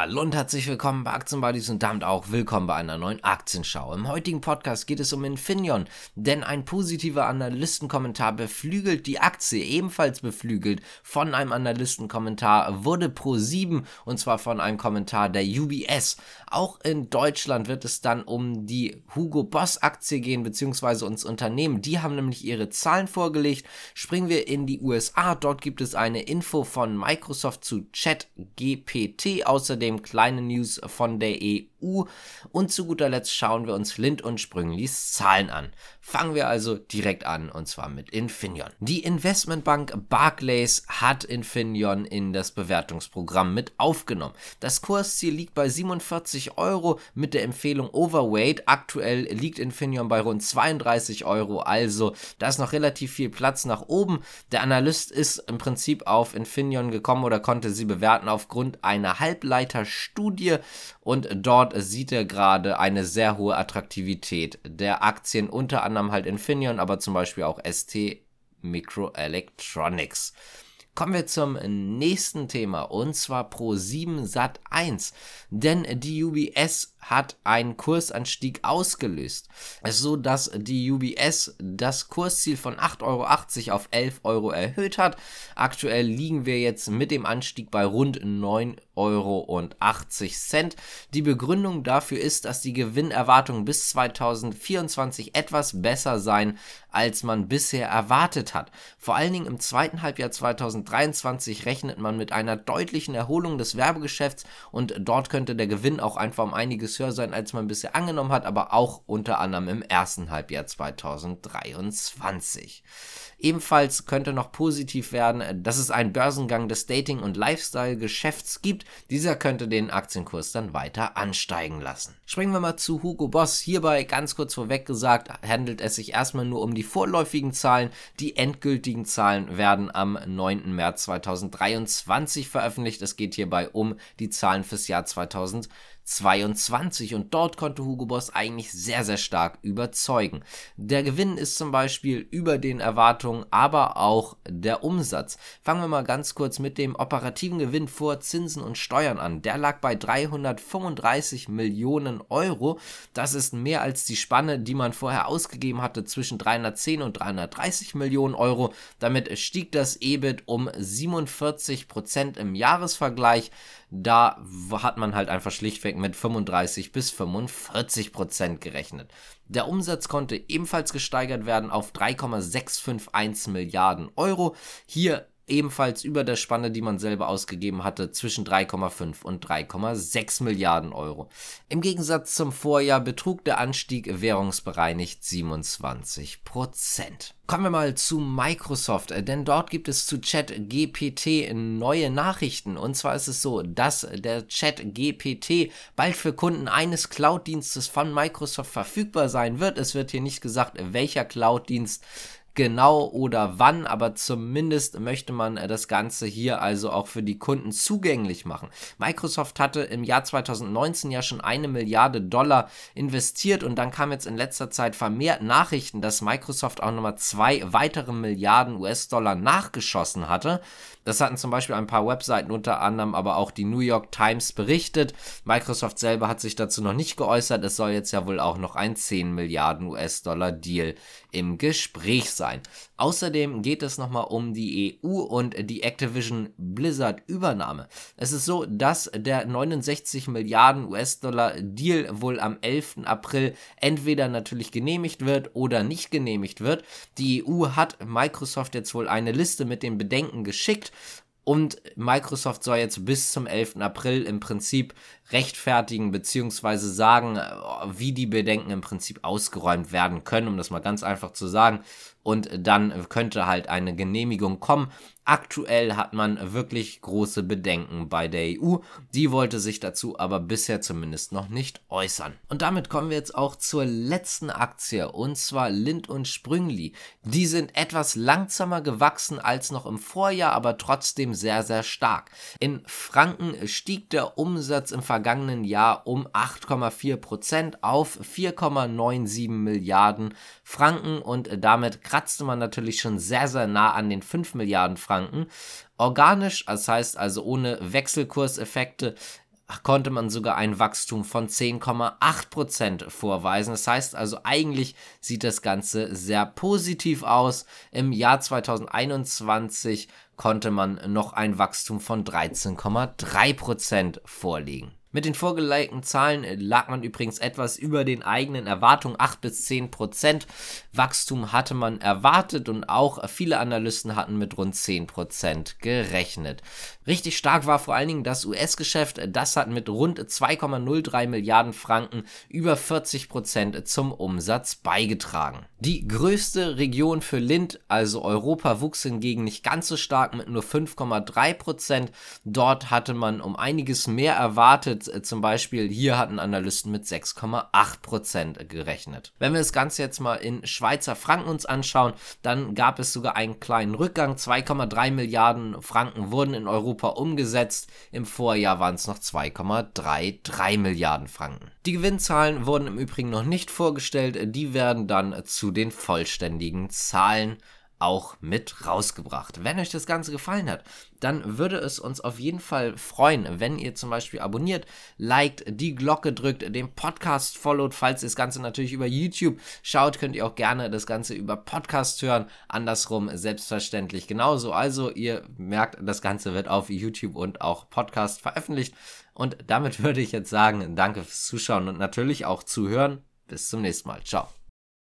Hallo und herzlich willkommen bei Aktienbuddies und damit auch willkommen bei einer neuen Aktienschau. Im heutigen Podcast geht es um Infineon, denn ein positiver Analystenkommentar beflügelt die Aktie, ebenfalls beflügelt von einem Analystenkommentar wurde Pro7 und zwar von einem Kommentar der UBS. Auch in Deutschland wird es dann um die Hugo Boss Aktie gehen, beziehungsweise uns Unternehmen. Die haben nämlich ihre Zahlen vorgelegt. Springen wir in die USA. Dort gibt es eine Info von Microsoft zu ChatGPT. Außerdem außerdem kleine News von der EU und zu guter Letzt schauen wir uns Lind und Sprünglies Zahlen an. Fangen wir also direkt an und zwar mit Infineon. Die Investmentbank Barclays hat Infineon in das Bewertungsprogramm mit aufgenommen. Das Kursziel liegt bei 47 Euro mit der Empfehlung Overweight. Aktuell liegt Infineon bei rund 32 Euro, also da ist noch relativ viel Platz nach oben. Der Analyst ist im Prinzip auf Infineon gekommen oder konnte sie bewerten aufgrund einer Halbleiterstudie und dort sieht er gerade eine sehr hohe Attraktivität der Aktien, unter anderem halt Infineon, aber zum Beispiel auch ST Microelectronics. Kommen wir zum nächsten Thema und zwar Pro7 Sat 1. Denn die UBS hat einen Kursanstieg ausgelöst, so dass die UBS das Kursziel von 8,80 Euro auf 11 Euro erhöht hat. Aktuell liegen wir jetzt mit dem Anstieg bei rund 9,80 Euro. Die Begründung dafür ist, dass die Gewinnerwartungen bis 2024 etwas besser seien, als man bisher erwartet hat. Vor allen Dingen im zweiten Halbjahr 2023 rechnet man mit einer deutlichen Erholung des Werbegeschäfts und dort könnte der Gewinn auch einfach um einiges höher sein, als man bisher angenommen hat, aber auch unter anderem im ersten Halbjahr 2023. Ebenfalls könnte noch positiv werden, dass es einen Börsengang des Dating- und Lifestyle-Geschäfts gibt. Dieser könnte den Aktienkurs dann weiter ansteigen lassen. Springen wir mal zu Hugo Boss. Hierbei ganz kurz vorweg gesagt, handelt es sich erstmal nur um die vorläufigen Zahlen. Die endgültigen Zahlen werden am 9. März 2023 veröffentlicht. Es geht hierbei um die Zahlen fürs Jahr 2023. 22 und dort konnte Hugo Boss eigentlich sehr, sehr stark überzeugen. Der Gewinn ist zum Beispiel über den Erwartungen, aber auch der Umsatz. Fangen wir mal ganz kurz mit dem operativen Gewinn vor Zinsen und Steuern an. Der lag bei 335 Millionen Euro. Das ist mehr als die Spanne, die man vorher ausgegeben hatte zwischen 310 und 330 Millionen Euro. Damit stieg das EBIT um 47 Prozent im Jahresvergleich. Da hat man halt einfach schlichtweg mit 35 bis 45 Prozent gerechnet. Der Umsatz konnte ebenfalls gesteigert werden auf 3,651 Milliarden Euro. Hier ebenfalls über der Spanne, die man selber ausgegeben hatte, zwischen 3,5 und 3,6 Milliarden Euro. Im Gegensatz zum Vorjahr betrug der Anstieg währungsbereinigt 27 Prozent. Kommen wir mal zu Microsoft, denn dort gibt es zu ChatGPT neue Nachrichten. Und zwar ist es so, dass der ChatGPT bald für Kunden eines Cloud-Dienstes von Microsoft verfügbar sein wird. Es wird hier nicht gesagt, welcher Cloud-Dienst genau oder wann, aber zumindest möchte man äh, das Ganze hier also auch für die Kunden zugänglich machen. Microsoft hatte im Jahr 2019 ja schon eine Milliarde Dollar investiert und dann kam jetzt in letzter Zeit vermehrt Nachrichten, dass Microsoft auch nochmal zwei weitere Milliarden US-Dollar nachgeschossen hatte. Das hatten zum Beispiel ein paar Webseiten, unter anderem aber auch die New York Times berichtet. Microsoft selber hat sich dazu noch nicht geäußert. Es soll jetzt ja wohl auch noch ein 10 Milliarden US-Dollar Deal im Gespräch sein. Außerdem geht es nochmal um die EU und die Activision Blizzard Übernahme. Es ist so, dass der 69 Milliarden US-Dollar Deal wohl am 11. April entweder natürlich genehmigt wird oder nicht genehmigt wird. Die EU hat Microsoft jetzt wohl eine Liste mit den Bedenken geschickt und Microsoft soll jetzt bis zum 11. April im Prinzip rechtfertigen bzw. sagen, wie die Bedenken im Prinzip ausgeräumt werden können, um das mal ganz einfach zu sagen. Und dann könnte halt eine Genehmigung kommen. Aktuell hat man wirklich große Bedenken bei der EU. Die wollte sich dazu aber bisher zumindest noch nicht äußern. Und damit kommen wir jetzt auch zur letzten Aktie und zwar Lind und Sprüngli. Die sind etwas langsamer gewachsen als noch im Vorjahr, aber trotzdem sehr, sehr stark. In Franken stieg der Umsatz im vergangenen Jahr um 8,4% auf 4,97 Milliarden Franken und damit kratzte man natürlich schon sehr, sehr nah an den 5 Milliarden Franken. Organisch, das heißt also ohne Wechselkurseffekte, konnte man sogar ein Wachstum von 10,8% vorweisen. Das heißt also, eigentlich sieht das Ganze sehr positiv aus. Im Jahr 2021 konnte man noch ein Wachstum von 13,3% vorlegen. Mit den vorgelegten Zahlen äh, lag man übrigens etwas über den eigenen Erwartungen, 8 bis 10 Prozent. Wachstum hatte man erwartet und auch viele Analysten hatten mit rund 10 Prozent gerechnet. Richtig stark war vor allen Dingen das US-Geschäft. Das hat mit rund 2,03 Milliarden Franken über 40 Prozent zum Umsatz beigetragen. Die größte Region für Lind, also Europa, wuchs hingegen nicht ganz so stark mit nur 5,3 Prozent. Dort hatte man um einiges mehr erwartet äh, zum Beispiel hier hatten Analysten mit 6,8% gerechnet. Wenn wir das Ganze jetzt mal in Schweizer Franken uns anschauen, dann gab es sogar einen kleinen Rückgang. 2,3 Milliarden Franken wurden in Europa umgesetzt. Im Vorjahr waren es noch 2,33 Milliarden Franken. Die Gewinnzahlen wurden im Übrigen noch nicht vorgestellt. Die werden dann zu den vollständigen Zahlen auch mit rausgebracht. Wenn euch das Ganze gefallen hat, dann würde es uns auf jeden Fall freuen, wenn ihr zum Beispiel abonniert, liked, die Glocke drückt, den Podcast followt. Falls ihr das Ganze natürlich über YouTube schaut, könnt ihr auch gerne das Ganze über Podcast hören. Andersrum selbstverständlich genauso. Also ihr merkt, das Ganze wird auf YouTube und auch Podcast veröffentlicht. Und damit würde ich jetzt sagen, danke fürs Zuschauen und natürlich auch zuhören. Bis zum nächsten Mal. Ciao.